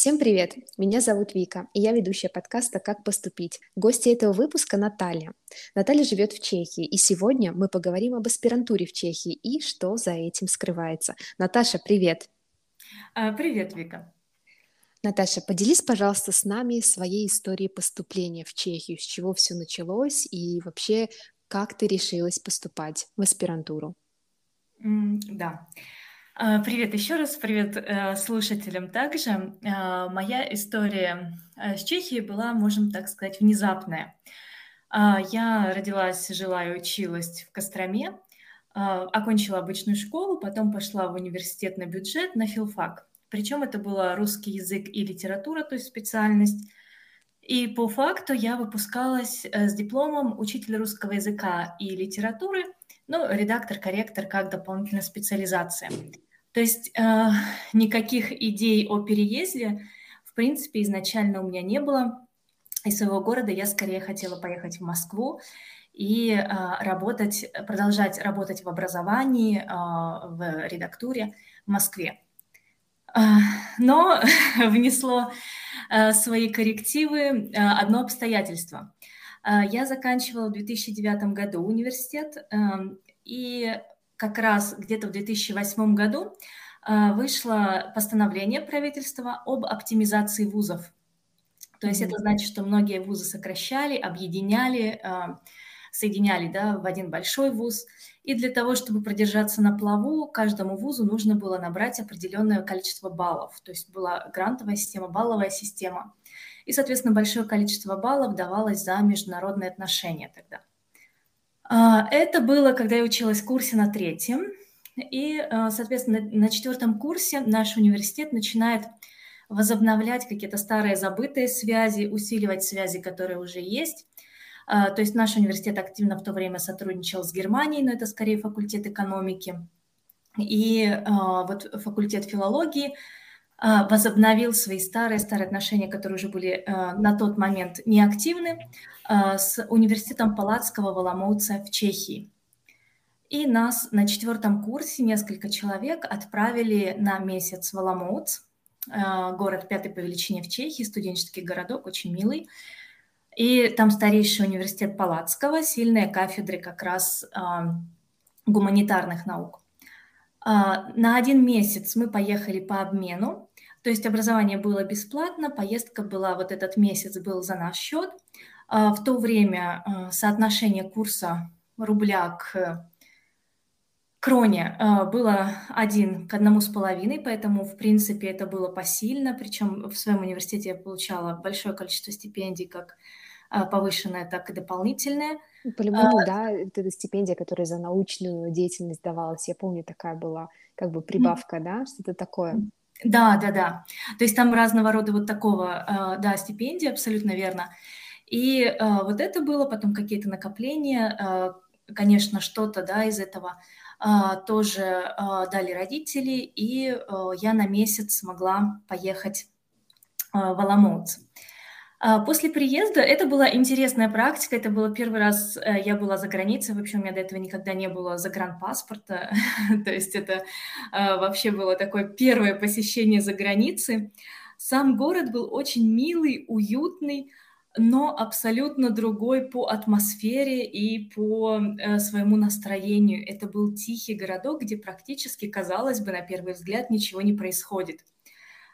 Всем привет! Меня зовут Вика, и я ведущая подкаста «Как поступить». Гости этого выпуска Наталья. Наталья живет в Чехии, и сегодня мы поговорим об аспирантуре в Чехии и что за этим скрывается. Наташа, привет! А, привет, Вика! Наташа, поделись, пожалуйста, с нами своей историей поступления в Чехию, с чего все началось и вообще как ты решилась поступать в аспирантуру. Да. А, привет еще раз, привет э, слушателям также. А, моя история э, с Чехией была, можем так сказать, внезапная. А, я родилась, жила и училась в Костроме, окончила обычную школу, потом пошла в университет на бюджет, на филфак. Причем это было русский язык и литература, то есть специальность. И по факту я выпускалась э, с дипломом учителя русского языка и литературы, ну, редактор, корректор как дополнительная специализация. То есть э, никаких идей о переезде, в принципе, изначально у меня не было. Из своего города я скорее хотела поехать в Москву и э, работать, продолжать работать в образовании, э, в редактуре в Москве. Э, но внесло э, свои коррективы э, одно обстоятельство. Э, я заканчивала в 2009 году университет, э, и как раз где-то в 2008 году а, вышло постановление правительства об оптимизации вузов. То есть это значит, что многие вузы сокращали, объединяли, а, соединяли да, в один большой вуз. И для того, чтобы продержаться на плаву, каждому вузу нужно было набрать определенное количество баллов. То есть была грантовая система, балловая система. И, соответственно, большое количество баллов давалось за международные отношения тогда. А, это было, когда я училась в курсе на третьем. И, а, соответственно, на четвертом курсе наш университет начинает возобновлять какие-то старые забытые связи, усиливать связи, которые уже есть. А, то есть наш университет активно в то время сотрудничал с Германией, но это скорее факультет экономики. И вот факультет филологии возобновил свои старые-старые отношения, которые уже были а, на тот момент неактивны, а, с университетом Палацкого в Оломouце в Чехии. И нас на четвертом курсе несколько человек отправили на месяц в Оломouц, город пятый по величине в Чехии, студенческий городок, очень милый. И там старейший университет Палацкого, сильные кафедры как раз гуманитарных наук. На один месяц мы поехали по обмену то есть образование было бесплатно, поездка была, вот этот месяц был за наш счет. А, в то время а, соотношение курса рубля к кроне а, было один к одному с половиной, поэтому, в принципе, это было посильно. Причем в своем университете я получала большое количество стипендий, как повышенное, так и дополнительное. Ну, по-любому, а, да, это стипендия, которая за научную деятельность давалась. Я помню, такая была как бы прибавка, да, что-то такое. Да, да, да. То есть там разного рода вот такого, э, да, стипендии, абсолютно верно. И э, вот это было, потом какие-то накопления, э, конечно, что-то, да, из этого тоже дали родители, и я на месяц смогла поехать в Аламоутс. А, после приезда это была интересная практика, это было первый раз, э, я была за границей, вообще у меня до этого никогда не было загранпаспорта, то есть это а, вообще было такое первое посещение за границей. Сам город был очень милый, уютный, но абсолютно другой по атмосфере и по э, своему настроению. Это был тихий городок, где практически, казалось бы, на первый взгляд ничего не происходит.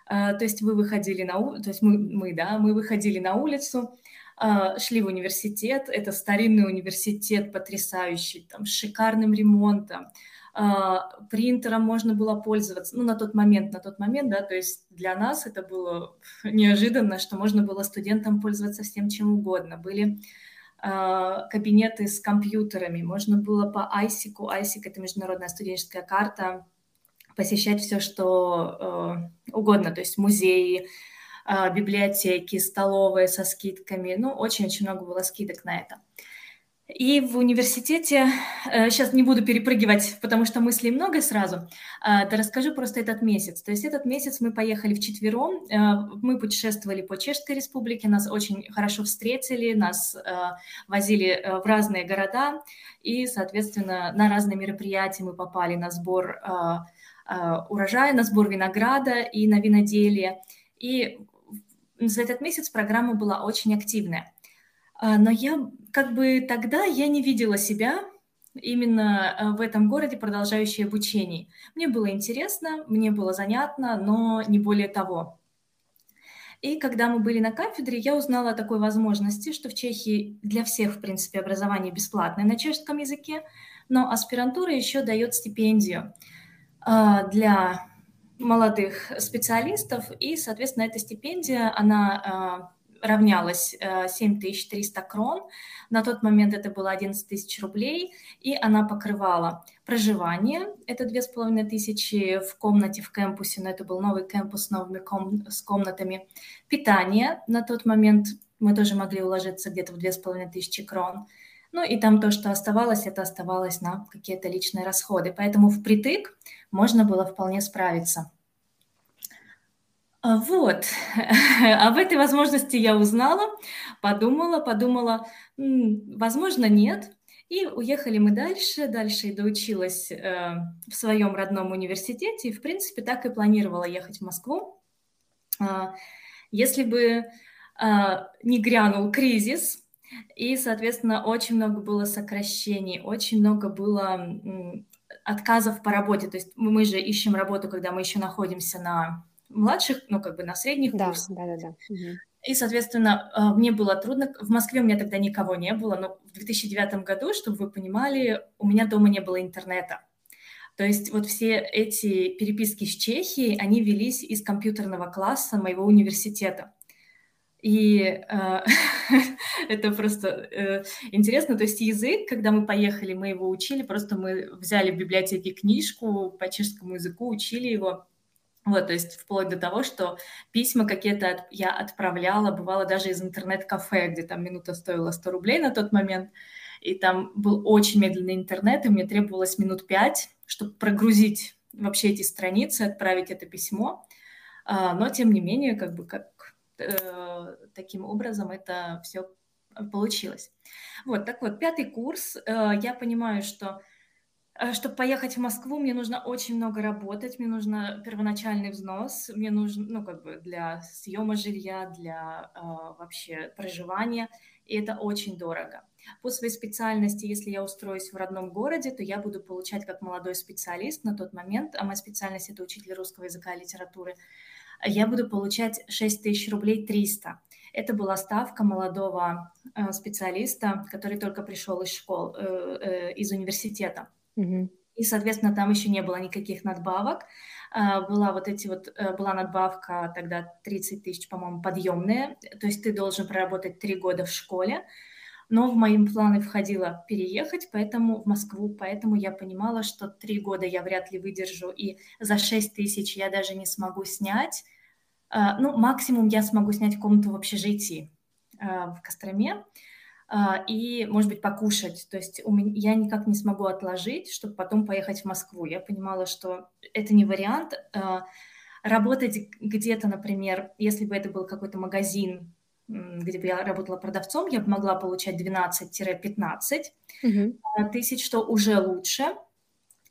А, то есть вы выходили на улицу, то есть мы, мы, да, мы выходили на улицу, а, шли в университет, это старинный университет, потрясающий, там, с шикарным ремонтом, а, принтером можно было пользоваться, ну, на тот момент, на тот момент, да, то есть для нас это было неожиданно, что можно было студентам пользоваться всем чем угодно. Были кабинеты с компьютерами, можно было по ISIC, ISIC – это международная студенческая карта, посещать все, что э, угодно, то есть музеи, э, библиотеки, столовые со скидками. Ну, очень-очень много было скидок на это. И в университете, э, сейчас не буду перепрыгивать, потому что мыслей много сразу, э, да расскажу просто этот месяц. То есть этот месяц мы поехали вчетвером, э, мы путешествовали по Чешской республике, нас очень хорошо встретили, нас э, возили э, в разные города, и, соответственно, на разные мероприятия мы попали на сбор э, Э, урожая, на сбор винограда и на виноделие. И за этот месяц программа была очень активная. А, но я как бы тогда я не видела себя именно э, в этом городе, продолжающей обучение. Мне было интересно, мне было занятно, но не более того. И когда мы были на кафедре, я узнала о такой возможности, что в Чехии для всех, в принципе, образование бесплатное на чешском языке, но аспирантура еще дает стипендию а, для молодых специалистов, и, соответственно, эта стипендия, она а, равнялась 7300 э, крон. На тот момент это было 11 тысяч рублей, и она покрывала проживание, это 2500 в комнате в кемпусе, но это был новый кемпус с новыми ком с комнатами. Питание на тот момент мы тоже могли уложиться где-то в 2500 крон. Ну и там то, что оставалось, это оставалось на какие-то личные расходы. Поэтому впритык можно было вполне справиться. А, вот, об этой возможности я узнала, подумала, подумала, возможно, нет. И уехали мы дальше, дальше и доучилась э, в своем родном университете, и, в принципе, так и планировала ехать в Москву. Э, если бы э, не грянул кризис, и, соответственно, очень много было сокращений, очень много было отказов по работе. То есть мы же ищем работу, когда мы еще находимся на младших, ну, как бы на средних да, курсах. Да, да, да. И, соответственно, э, мне было трудно. В Москве у меня тогда никого не было, но в 2009 году, чтобы вы понимали, у меня дома не было интернета. То есть вот все эти переписки с Чехией, они велись из компьютерного класса моего университета. И э, это просто э, интересно. То есть язык, когда мы поехали, мы его учили, просто мы взяли в библиотеке книжку по чешскому языку, учили его. Вот, то есть вплоть до того, что письма какие-то от, я отправляла, бывало даже из интернет-кафе, где там минута стоила 100 рублей на тот момент, и там был очень медленный интернет, и мне требовалось минут пять, чтобы прогрузить вообще эти страницы, отправить это письмо. А, но, тем не менее, как бы как, э, таким образом это все получилось. Вот, так вот, пятый курс. Э, я понимаю, что Чтобы поехать в Москву, мне нужно очень много работать, мне нужно первоначальный взнос, мне нужно, ну, как бы для съема жилья, для э, вообще проживания, и это очень дорого. По своей специальности, если я устроюсь в родном городе, то я буду получать как молодой специалист на тот момент, а моя специальность – это учитель русского языка и литературы, я буду получать 6 тысяч рублей 300. Это была ставка молодого э, специалиста, который только пришел из школ, э, э, из университета. И, соответственно, там еще не было никаких надбавок. А, была вот эти вот, э, была надбавка тогда 30 тысяч, по-моему, подъемная. То есть ты должен проработать три года в школе. Но в мои планы входило переехать, поэтому в Москву, поэтому я понимала, что три года я вряд ли выдержу, и за 6 тысяч я даже не смогу снять. А, ну, максимум я смогу снять комнату в общежитии а, в Костроме. А, и, может быть, покушать. То есть у меня, я никак не смогу отложить, чтобы потом поехать в Москву. Я понимала, что это не вариант. А, работать где-то, например, если бы это был какой-то магазин, где бы я работала продавцом, я бы могла получать 12-15 угу. тысяч, что уже лучше.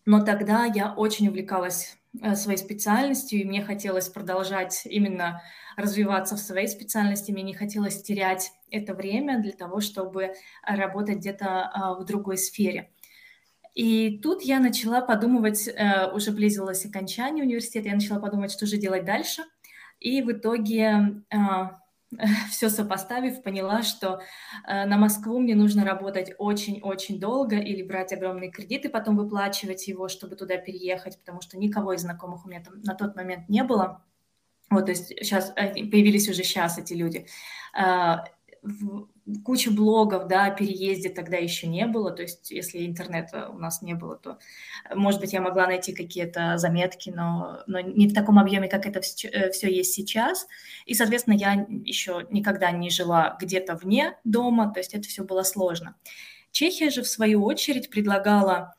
Но тогда я очень увлекалась своей специальностью, и мне хотелось продолжать именно развиваться в своей специальности, мне не хотелось терять это время для того, чтобы работать где-то а, в другой сфере. И тут я начала подумывать, э, уже близилось окончание университета, я начала подумать, что же делать дальше. И в итоге все сопоставив, поняла, что э, на Москву мне нужно работать очень-очень долго или брать огромные кредиты, потом выплачивать его, чтобы туда переехать, потому что никого из знакомых у меня там на тот момент не было. Вот, то есть сейчас э, появились уже сейчас эти люди. А, куча блогов, да, о переезде тогда еще не было, то есть если интернета у нас не было, то, может быть, я могла найти какие-то заметки, но, но не в таком объеме, как это все, э, есть сейчас. И, соответственно, я еще никогда не жила где-то вне дома, то есть это все было сложно. Чехия же, в свою очередь, предлагала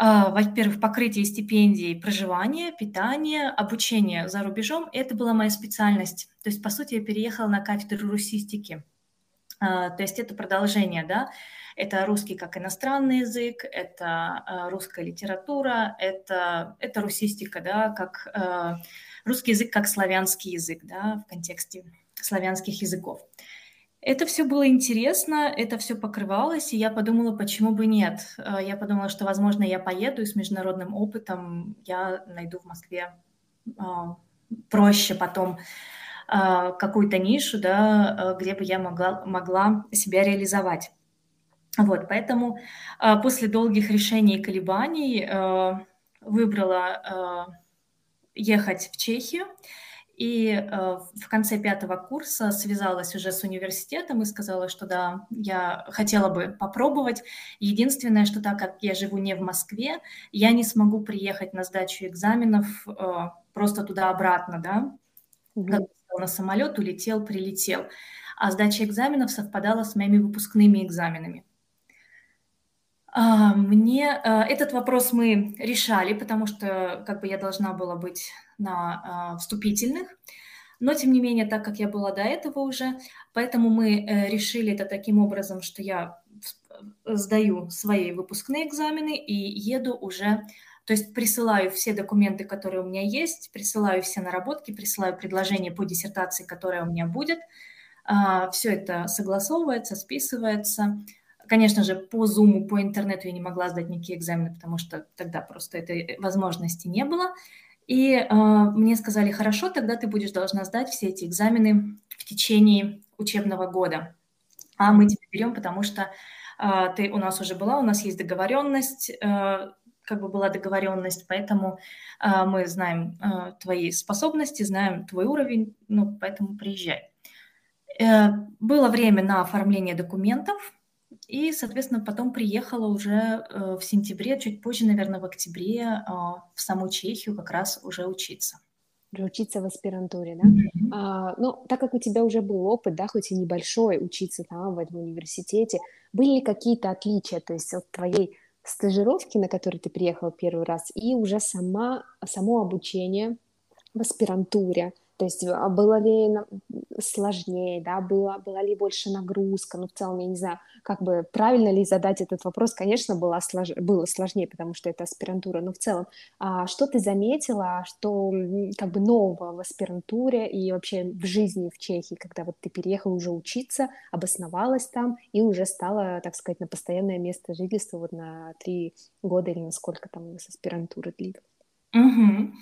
а, во-первых, покрытие стипендий, проживание, питание, обучение за рубежом. Это была моя специальность. То есть, по сути, я переехала на кафедру русистики. А, то есть это продолжение, да, это русский как иностранный язык, это а, русская литература, это, это русистика, да, как русский язык как славянский язык, да, в контексте славянских языков. Это все было интересно, это все покрывалось, и я подумала, почему бы нет. Я подумала, что, возможно, я поеду и с международным опытом я найду в Москве а, проще потом а, какую-то нишу, да, э, где бы я могла, могла себя реализовать. Вот, поэтому а, после долгих решений и колебаний э, выбрала ехать в Чехию. И э, в конце пятого курса связалась уже с университетом и сказала, что да, я хотела бы попробовать. Единственное, что так как я живу не в Москве, я не смогу приехать на сдачу экзаменов э, просто туда-обратно, да. Mm-hmm. Как на самолет, улетел, прилетел. А сдача экзаменов совпадала с моими выпускными экзаменами. А, мне э, этот вопрос мы решали, потому что как бы я должна была быть на а, вступительных, но тем не менее, так как я была до этого уже, поэтому мы э, решили это таким образом, что я сдаю свои выпускные экзамены и еду уже, то есть присылаю все документы, которые у меня есть, присылаю все наработки, присылаю предложение по диссертации, которая у меня будет. А, все это согласовывается, списывается, Конечно же, по Zoom, по интернету я не могла сдать никакие экзамены, потому что тогда просто этой возможности не было. И э, мне сказали, хорошо, тогда ты будешь должна сдать все эти экзамены в течение учебного года. А мы тебя берем, потому что э, ты у нас уже была, у нас есть договоренность, как бы была договоренность, поэтому э, мы знаем э, твои способности, знаем твой уровень, ну, поэтому приезжай. Э, было время на оформление документов, и, соответственно, потом приехала уже э, в сентябре, чуть позже, наверное, в октябре э, в саму Чехию как раз уже учиться. Уже учиться в аспирантуре, да? Mm-hmm. А, ну, так как у тебя уже был опыт, да, хоть и небольшой, учиться там, в этом университете, были ли какие-то отличия, то есть от твоей стажировки, на которой ты приехала первый раз, и уже сама, само обучение в аспирантуре, то есть а было ли сложнее, да, было, была ли больше нагрузка, ну, в целом, я не знаю, как бы правильно ли задать этот вопрос, конечно, было, слож... было сложнее, потому что это аспирантура, но в целом, а что ты заметила, что как бы нового в аспирантуре и вообще в жизни в Чехии, когда вот ты переехала уже учиться, обосновалась там и уже стала, так сказать, на постоянное место жительства вот на три года или на сколько там у нас аспирантура? Угу.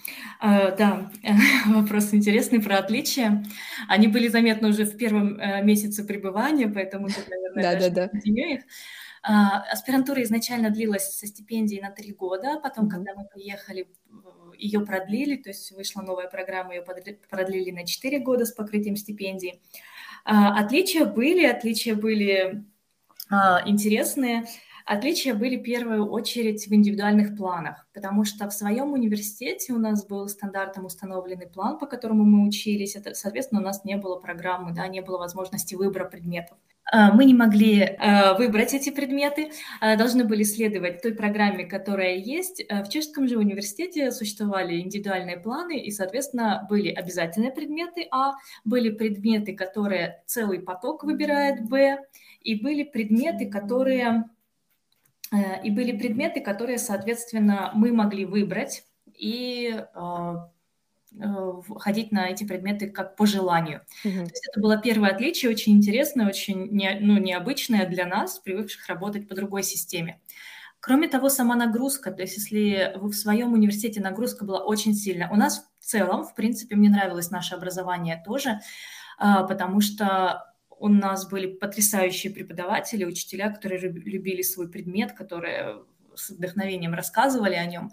Э, да, вопрос интересный про отличия. Они были заметны уже в первом э, месяце пребывания, поэтому тут, наверное, Да, да, да. их. А, аспирантура изначально длилась со стипендией на три года, потом, когда мы приехали, ее продлили, то есть вышла новая программа, ее продлили на четыре года с покрытием стипендии. А, отличия были, отличия были а, интересные. Отличия были в первую очередь в индивидуальных планах, потому что в своем университете у нас был стандартом установленный план, по которому мы учились. Это, соответственно, у нас не было программы, да, не было возможности выбора предметов. А, мы не могли э, выбрать эти предметы, а, должны были следовать той программе, которая есть. Э, в чешском же университете существовали индивидуальные планы, и, соответственно, были обязательные предметы А, были предметы, которые целый поток выбирает Б, и были предметы, которые Э, и были предметы, которые, соответственно, мы могли выбрать и э, э, ходить на эти предметы как по желанию. Угу. То есть это было первое отличие, очень интересное, очень не, ну, необычное для нас, привыкших работать по другой системе. Кроме того, сама нагрузка, то есть если вы в своем университете нагрузка была очень сильная, у нас в целом, в принципе, мне нравилось наше образование тоже, потому что у нас были потрясающие преподаватели, учителя, которые любили свой предмет, которые с вдохновением рассказывали о нем.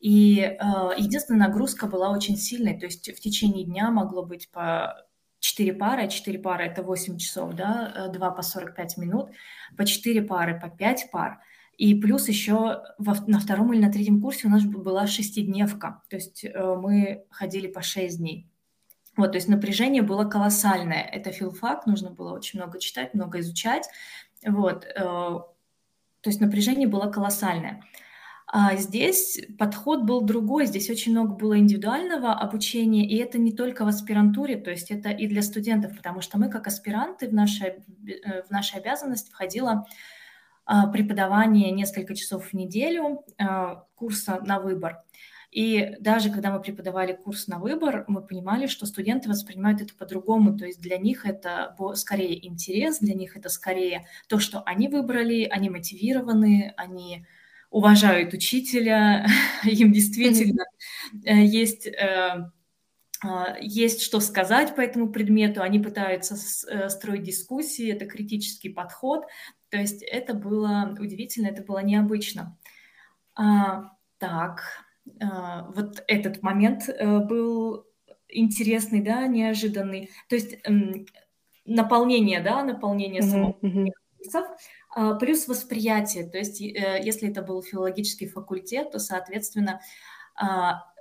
И э, единственная нагрузка была очень сильной, то есть в течение дня могло быть по 4 пары, 4 пары это 8 часов, да, 2 по 45 минут, по 4 пары, по 5 пар. И плюс еще во, на втором или на третьем курсе у нас была шестидневка, то есть э, мы ходили по 6 дней. Вот, то есть напряжение было колоссальное. Это филфак, нужно было очень много читать, много изучать. Вот, э, то есть напряжение было колоссальное. А здесь подход был другой, здесь очень много было индивидуального обучения, и это не только в аспирантуре, то есть это и для студентов, потому что мы как аспиранты в наши, э, в наши обязанности входило а, преподавание несколько часов в неделю, а, курса на выбор. И даже когда мы преподавали курс на выбор, мы понимали, что студенты воспринимают это по-другому. То есть для них это скорее интерес, для них это скорее то, что они выбрали, они мотивированы, они уважают учителя, им действительно mm-hmm. есть э, а, есть что сказать по этому предмету, они пытаются э, строить дискуссии, это критический подход, то есть это было удивительно, это было необычно. А, так, вот этот момент э, был интересный, да, неожиданный. То есть наполнение, да, наполнение mm-hmm. самого mm-hmm. плюс восприятие. То есть э, если это был филологический факультет, то, соответственно,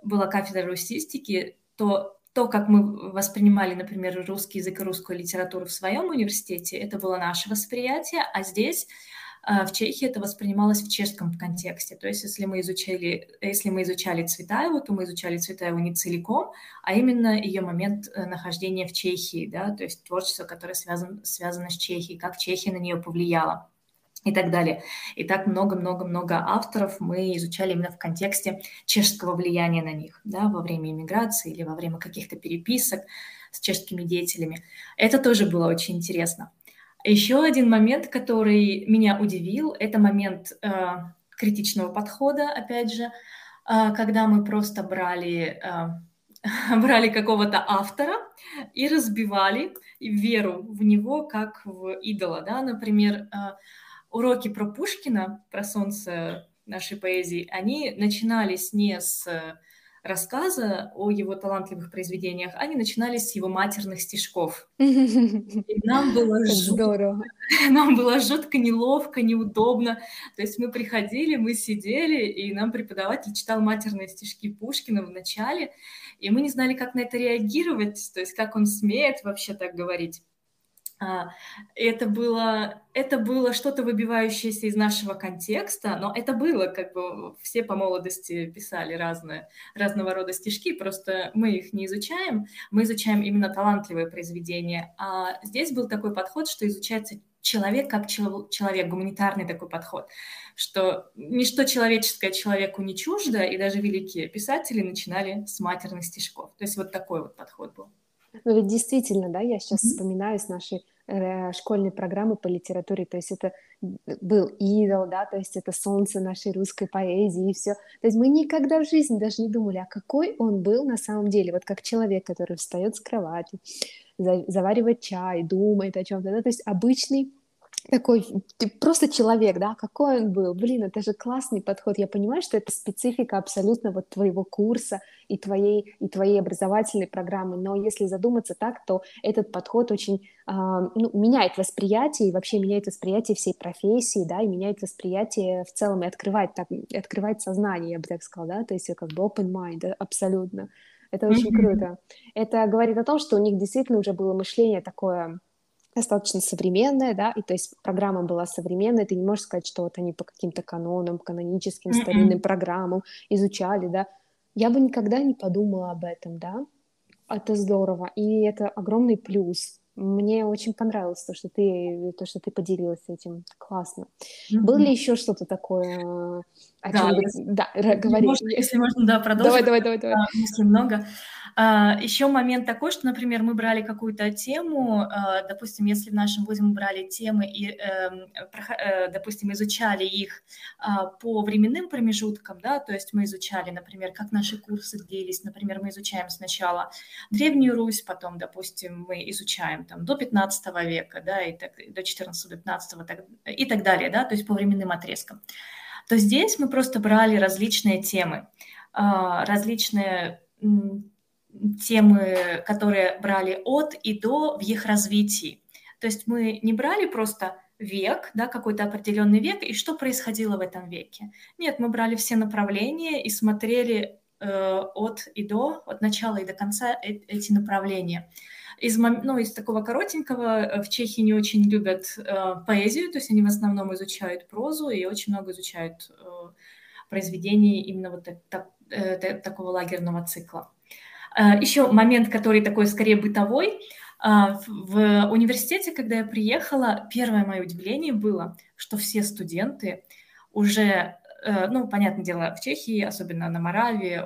была кафедра русистики, то то, как мы воспринимали, например, русский язык и русскую литературу в своем университете, это было наше восприятие, а здесь в Чехии это воспринималось в чешском контексте. То есть если мы изучали, если мы изучали Цветаеву, то мы изучали Цветаеву не целиком, а именно ее момент э, нахождения в Чехии, да, то есть творчество, которое связано, связано с Чехией, как Чехия на нее повлияла и так далее. И так много-много-много авторов мы изучали именно в контексте чешского влияния на них, да, во время иммиграции или во время каких-то переписок с чешскими деятелями. Это тоже было очень интересно. Еще один момент, который меня удивил, это момент э, критичного подхода, опять же, э, когда мы просто брали, э, брали какого-то автора и разбивали веру в него как в идола, да, например, э, уроки про Пушкина, про солнце нашей поэзии, они начинались не с рассказа о его талантливых произведениях, они начинались с его матерных стишков. И нам было жутко, нам было жутко неловко, неудобно. То есть мы приходили, мы сидели, и нам преподаватель читал матерные стишки Пушкина в начале, и мы не знали, как на это реагировать, то есть как он смеет вообще так говорить. А, это было, это было что-то выбивающееся из нашего контекста, но это было, как бы все по молодости писали разные, разного рода стишки, просто мы их не изучаем, мы изучаем именно талантливые произведения. А здесь был такой подход, что изучается человек как человек, гуманитарный такой подход, что ничто человеческое человеку не чуждо, и даже великие писатели начинали с матерных стишков. То есть вот такой вот подход был. Ну ведь действительно, да, я сейчас mm-hmm. вспоминаю с нашей э, школьной программы по литературе, то есть это был идол, да, то есть это солнце нашей русской поэзии и все. То есть мы никогда в жизни даже не думали, а какой он был на самом деле, вот как человек, который встает с кровати, заваривает чай, думает о чем-то, да, то есть обычный такой просто человек, да, какой он был, блин, это же классный подход, я понимаю, что это специфика абсолютно вот твоего курса и твоей, и твоей образовательной программы, но если задуматься так, то этот подход очень э, ну, меняет восприятие и вообще меняет восприятие всей профессии, да, и меняет восприятие в целом и открывает, так, открывает сознание, я бы так сказала, да, то есть как бы open mind, да, абсолютно, это очень mm-hmm. круто. Это говорит о том, что у них действительно уже было мышление такое достаточно современная, да, и то есть программа была современная, ты не можешь сказать, что вот они по каким-то канонам, каноническим mm-hmm. старинным программам изучали, да. Я бы никогда не подумала об этом, да. Это здорово, и это огромный плюс. Мне очень понравилось то, что ты, то, что ты поделилась этим. Классно. Mm-hmm. Было ли еще что-то такое? О да, чем если, да, говори. Можно, если можно, да, продолжить. Давай, давай, давай. давай. Мыслей много. А, Еще момент такой, что, например, мы брали какую-то тему, а, допустим, если в нашем вузе мы брали темы и, эм, э, допустим, изучали их а, по временным промежуткам, да, то есть мы изучали, например, как наши курсы длились, например, мы изучаем сначала Древнюю Русь, потом, допустим, мы изучаем там до 15 века, да, и так, до 14-15 так, и так далее, да, то есть по временным отрезкам то здесь мы просто брали различные темы, различные темы, которые брали от и до в их развитии. То есть мы не брали просто век, да, какой-то определенный век, и что происходило в этом веке. Нет, мы брали все направления и смотрели э, от и до, от начала и до конца э эти направления. Из, ну, из такого коротенького э, в Чехии не очень любят э, поэзию, то есть они в основном изучают прозу и очень много изучают э, произведений именно вот так, э, такого лагерного цикла. Э, Еще момент, который такой скорее бытовой. Э, в университете, когда я приехала, первое мое удивление было, что все студенты уже э, ну, понятное дело, в Чехии, особенно на Моравии,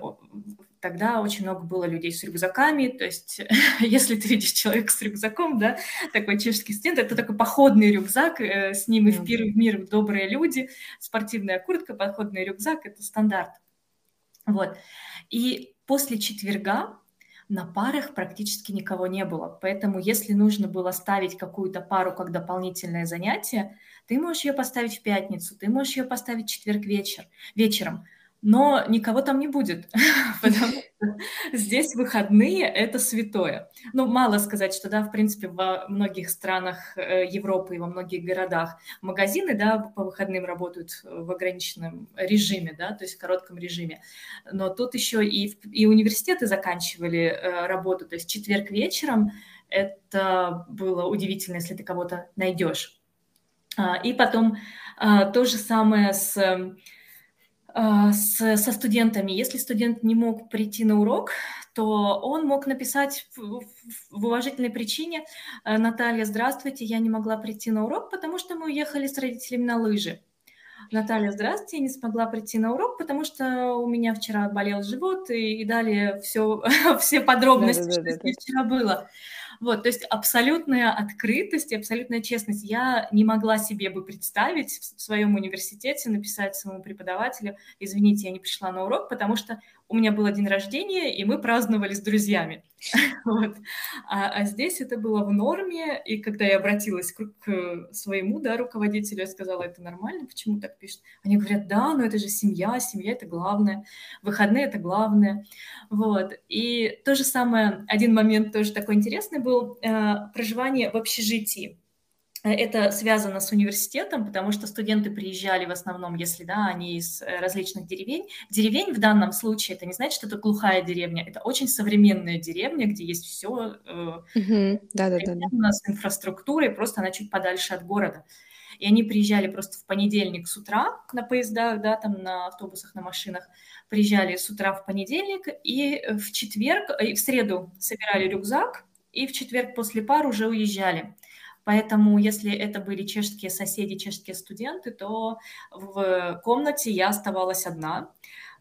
тогда очень много было людей с рюкзаками, то есть если ты видишь человека с рюкзаком, да, такой чешский студент, это такой походный рюкзак, э, с ним и в пир в мир добрые люди, спортивная куртка, походный рюкзак, это стандарт. Вот. И после четверга на парах практически никого не было. Поэтому если нужно было ставить какую-то пару как дополнительное занятие, ты можешь ее поставить в пятницу, ты можешь ее поставить в четверг вечер, вечером но никого там не будет, потому что здесь выходные – это святое. Ну, мало сказать, что, да, в принципе, во многих странах э, Европы и во многих городах магазины, да, по выходным работают в ограниченном режиме, да, то есть в коротком режиме. Но тут еще и, и университеты заканчивали э, работу, то есть четверг вечером – это было удивительно, если ты кого-то найдешь. А, и потом а, то же самое с с, со студентами. Если студент не мог прийти на урок, то он мог написать в, в уважительной причине «Э, «Наталья, здравствуйте, я не могла прийти на урок, потому что мы уехали с родителями на лыжи». Наталья, здравствуйте, я не смогла прийти на урок, потому что у меня вчера болел живот, и, и далее все, все подробности, да, да, да, что да, вчера было. Вот, то есть абсолютная открытость и абсолютная честность. Я не могла себе бы представить в своем университете написать своему преподавателю, извините, я не пришла на урок, потому что у меня был день рождения, и мы праздновали с друзьями. вот. а, а здесь это было в норме, и когда я обратилась к, к своему да, руководителю, я сказала, это нормально, почему так пишут? Они говорят, да, но это же семья, семья это главное, выходные это главное. Вот. И то же самое, один момент тоже такой интересный был, э, проживание в общежитии. Э, это связано с университетом, потому что студенты приезжали в основном, если да, они из э, различных деревень. Деревень в данном случае это не значит, что это глухая деревня, это очень современная деревня, где есть все э, да, да, да, с инфраструктурой, просто она чуть подальше от города. И они приезжали просто в понедельник с утра на поездах, да, там на автобусах, на машинах, приезжали с утра в понедельник, и в четверг, и в среду собирали рюкзак, и в четверг после пар уже уезжали. Поэтому, если это были чешские соседи, чешские студенты, то в комнате я оставалась одна.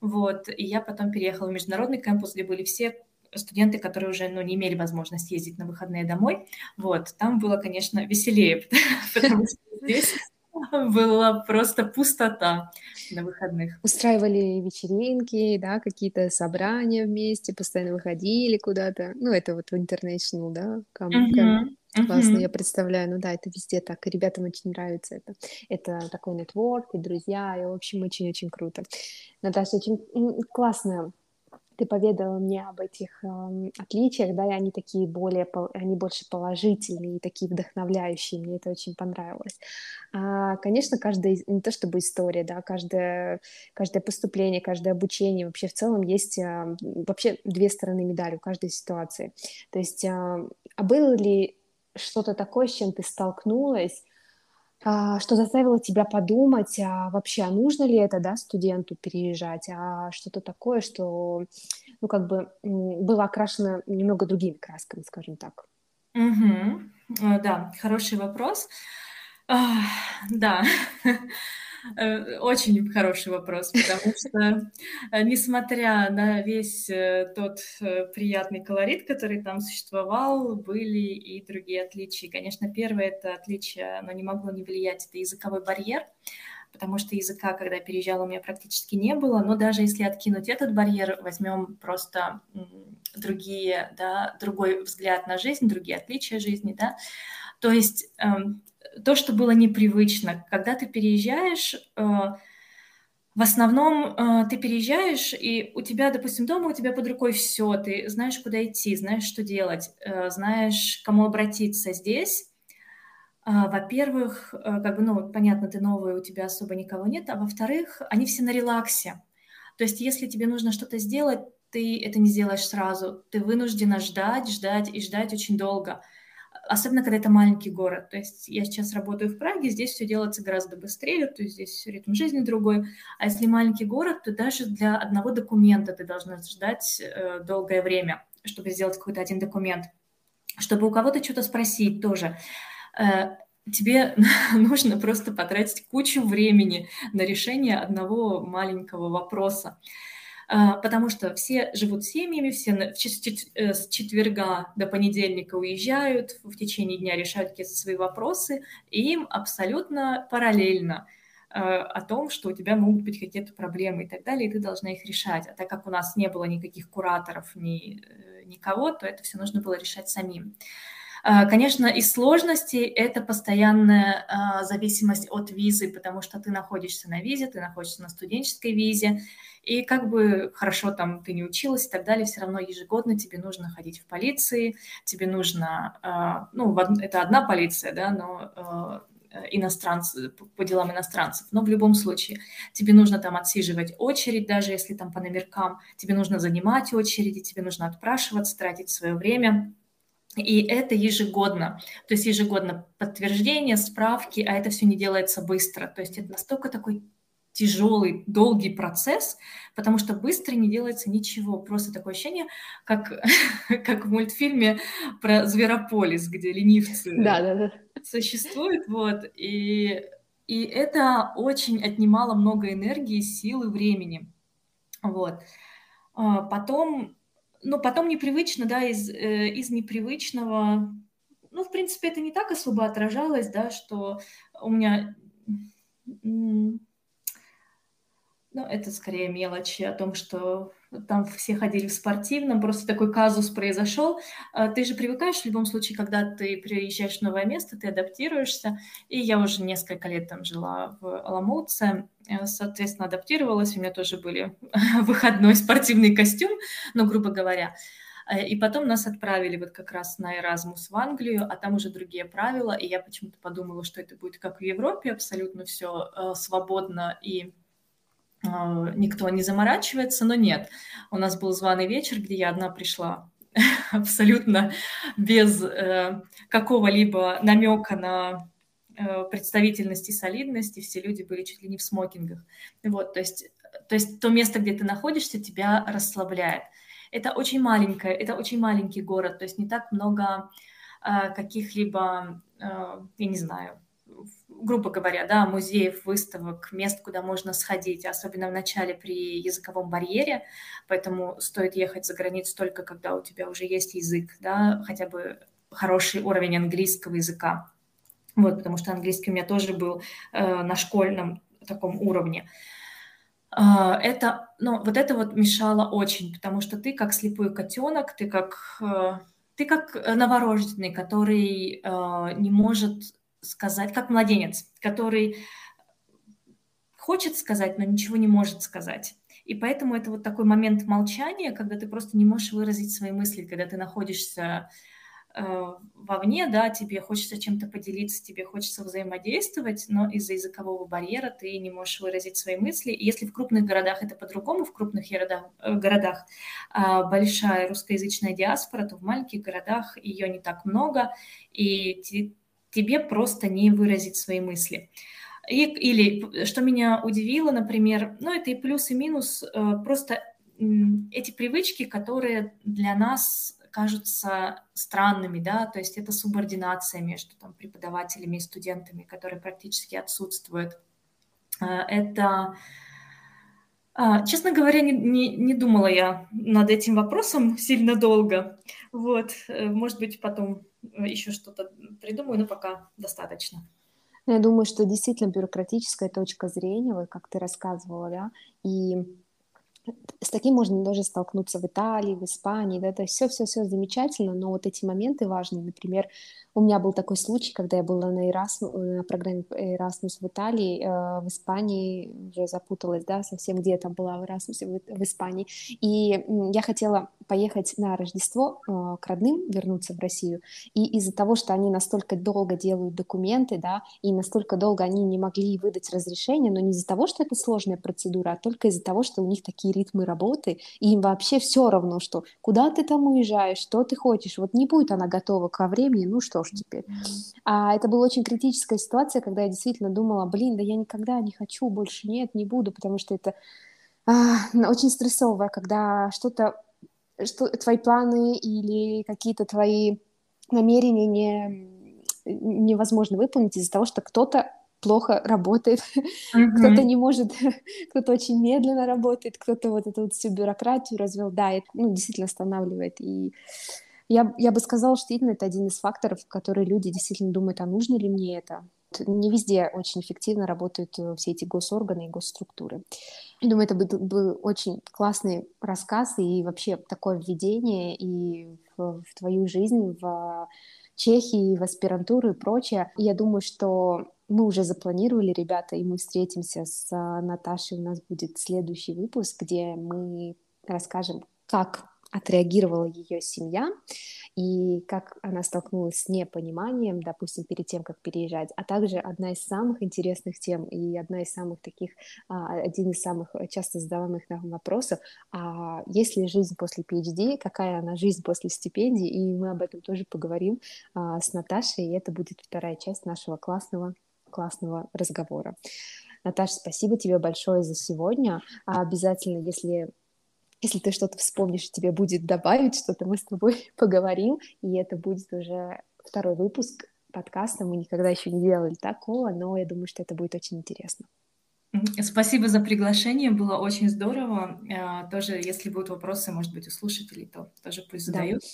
Вот, и я потом переехала в международный кампус, где были все студенты, которые уже ну, не имели возможность ездить на выходные домой. Вот, там было, конечно, веселее, потому что здесь была просто пустота на выходных. Устраивали вечеринки, да, какие-то собрания вместе, постоянно выходили куда-то. Ну, это вот в International, да, camp, camp. Классно, я представляю. Ну да, это везде так, и ребятам очень нравится это. Это такой нетворк, и друзья, и, в общем, очень-очень круто. Наташа, очень классно ты поведала мне об этих э, отличиях, да, и они такие более, они больше положительные, такие вдохновляющие, мне это очень понравилось. А, конечно, каждая, не то чтобы история, да, каждое, каждое поступление, каждое обучение, вообще в целом есть э, вообще две стороны медали у каждой ситуации. То есть, э, а было ли что-то такое, с чем ты столкнулась, а, что заставило тебя подумать, а вообще, а нужно ли это, да, студенту переезжать, а что-то такое, что, ну, как бы было окрашено немного другими красками, скажем так. Угу. Да, хороший вопрос. Да, очень хороший вопрос, потому что, э, несмотря на весь э, тот приятный колорит, который там существовал, были и другие отличия. Конечно, первое это отличие, оно не могло не влиять, это языковой барьер, потому что языка, когда я переезжала, у меня практически не было. Но даже если откинуть этот барьер, возьмем просто другие, да, другой взгляд на жизнь, другие отличия жизни, да, то есть эм, то, что было непривычно. Когда ты переезжаешь, э, в основном э, ты переезжаешь, и у тебя, допустим, дома у тебя под рукой все, ты знаешь, куда идти, знаешь, что делать, э, знаешь, кому обратиться здесь. Во-первых, как бы, ну, понятно, ты новый, у тебя особо никого нет, а во-вторых, они все на релаксе. То есть, если тебе нужно что-то сделать, ты это не сделаешь сразу. Ты вынуждена ждать, ждать и ждать очень долго – особенно когда это маленький город. То есть я сейчас работаю в Праге, здесь все делается гораздо быстрее, то есть здесь ритм жизни другой. А если маленький город, то даже для одного документа ты должна ждать э, долгое время, чтобы сделать какой-то один документ. Чтобы у кого-то что-то спросить тоже. Э, тебе нужно просто потратить кучу времени на решение одного маленького вопроса. А, потому что все живут семьями, все э, с четверга до понедельника уезжают, в течение дня решают какие-то свои вопросы, и им абсолютно параллельно э, о том, что у тебя могут быть какие-то проблемы и так далее, и ты должна их решать. А так как у нас не было никаких кураторов, ни э, никого, то это все нужно было решать самим. А, конечно, из сложностей это постоянная а, зависимость от визы, потому что ты находишься на визе, ты находишься на студенческой визе, и как бы хорошо там ты не училась и так далее, все равно ежегодно тебе нужно ходить в полиции, тебе нужно, а, ну, это одна полиция, да, но иностранцев, по делам иностранцев. Но в любом случае тебе нужно там отсиживать очередь, даже если там по номеркам, тебе нужно занимать очереди, тебе нужно отпрашиваться, тратить свое время. И это ежегодно. То есть ежегодно подтверждение, справки, а это все не делается быстро. То есть это настолько такой тяжелый, долгий процесс, потому что быстро не делается ничего. Просто такое ощущение, как, как в мультфильме про Зверополис, где ленивцы да, да, да. существуют. Вот, и, и это очень отнимало много энергии, силы, времени. Вот. А потом но потом непривычно, да, из, э, из непривычного, ну, в принципе, это не так особо отражалось, да, что у меня, ну, это скорее мелочи о том, что там все ходили в спортивном, просто такой казус произошел. А ты же привыкаешь в любом случае, когда ты приезжаешь в новое место, ты адаптируешься. И я уже несколько лет там жила в Аламутце, э, соответственно, адаптировалась. У меня тоже были выходной спортивный костюм, ну, грубо говоря. Э, и потом нас отправили вот как раз на Эразмус в Англию, а там уже другие правила, и я почему-то подумала, что это будет как в Европе, абсолютно все э, свободно и никто не заморачивается, но нет. У нас был званый вечер, где я одна пришла абсолютно без э, какого-либо намека на э, представительность и солидность, и все люди были чуть ли не в смокингах. Вот, то есть, то есть то место, где ты находишься, тебя расслабляет. Это очень маленькое, это очень маленький город, то есть не так много э, каких-либо, э, я не знаю, грубо говоря, да, музеев, выставок, мест, куда можно сходить, особенно в начале при языковом барьере, поэтому стоит ехать за границу только когда у тебя уже есть язык, да, хотя бы хороший уровень английского языка. Вот, потому что английский у меня тоже был э, на школьном таком уровне. Э, это, ну, вот это вот мешало очень, потому что ты как слепой котенок, ты как, э, ты как новорожденный, который э, не может сказать, как младенец, который хочет сказать, но ничего не может сказать. И поэтому это вот такой момент молчания, когда ты просто не можешь выразить свои мысли, когда ты находишься э, вовне, да, тебе хочется чем-то поделиться, тебе хочется взаимодействовать, но из-за языкового барьера ты не можешь выразить свои мысли. И если в крупных городах это по-другому, в крупных городах, э, городах э, большая русскоязычная диаспора, то в маленьких городах ее не так много, и тебе просто не выразить свои мысли. И, или, что меня удивило, например, ну, это и плюс, и минус, э, просто эти привычки, которые для нас кажутся странными, да, то есть это субординация между там, преподавателями и студентами, которая практически отсутствует. Э, это, а, честно говоря, не, не, не думала я над этим вопросом сильно долго. Вот, э, может быть, потом еще что-то придумаю, но пока достаточно. Ну, я думаю, что действительно бюрократическая точка зрения, вот как ты рассказывала, да, и с таким можно даже столкнуться в Италии, в Испании, да, то есть все-все-все замечательно, но вот эти моменты важны. Например, у меня был такой случай, когда я была на, Erasmus, на программе Erasmus в Италии, э, в Испании, уже запуталась, да, совсем где я там была в Erasmus в, в Испании, и я хотела поехать на Рождество э, к родным, вернуться в Россию, и из-за того, что они настолько долго делают документы, да, и настолько долго они не могли выдать разрешение, но не из-за того, что это сложная процедура, а только из-за того, что у них такие ритмы работы, и им вообще все равно, что куда ты там уезжаешь, что ты хочешь, вот не будет она готова ко времени, ну что ж теперь. А это была очень критическая ситуация, когда я действительно думала, блин, да я никогда не хочу, больше нет, не буду, потому что это а, очень стрессовое, когда что-то что твои планы или какие-то твои намерения не, невозможно выполнить из-за того, что кто-то плохо работает, mm-hmm. кто-то не может, кто-то очень медленно работает, кто-то вот эту вот всю бюрократию развел, да, это, ну, действительно останавливает. И я, я бы сказала, что именно это один из факторов, которые люди действительно думают, а нужно ли мне это? Не везде очень эффективно работают э, все эти госорганы и госструктуры. Думаю, это был, был очень классный рассказ и вообще такое введение и в, в твою жизнь, в Чехии, в аспирантуру и прочее. Я думаю, что мы уже запланировали, ребята, и мы встретимся с а, Наташей. У нас будет следующий выпуск, где мы расскажем, как отреагировала ее семья и как она столкнулась с непониманием, допустим, перед тем, как переезжать, а также одна из самых интересных тем и одна из самых таких, а, один из самых часто задаваемых нам вопросов, а есть ли жизнь после PhD, какая она жизнь после стипендии, и мы об этом тоже поговорим а, с Наташей, и это будет вторая часть нашего классного классного разговора. Наташа, спасибо тебе большое за сегодня. Обязательно, если если ты что-то вспомнишь, тебе будет добавить что-то, мы с тобой поговорим, и это будет уже второй выпуск подкаста. Мы никогда еще не делали такого, но я думаю, что это будет очень интересно. Спасибо за приглашение, было очень здорово. А, тоже, если будут вопросы, может быть, у слушателей, то тоже пусть задают. Да.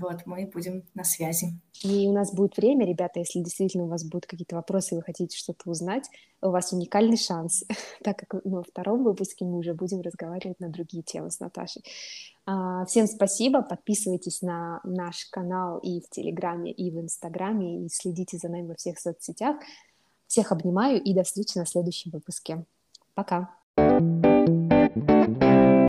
Вот, мы будем на связи. И у нас будет время, ребята, если действительно у вас будут какие-то вопросы, вы хотите что-то узнать, у вас уникальный шанс, так как во втором выпуске мы уже будем разговаривать на другие темы с Наташей. А, всем спасибо, подписывайтесь на наш канал и в Телеграме, и в Инстаграме, и следите за нами во всех соцсетях. Всех обнимаю и до встречи на следующем выпуске. Пока! thank you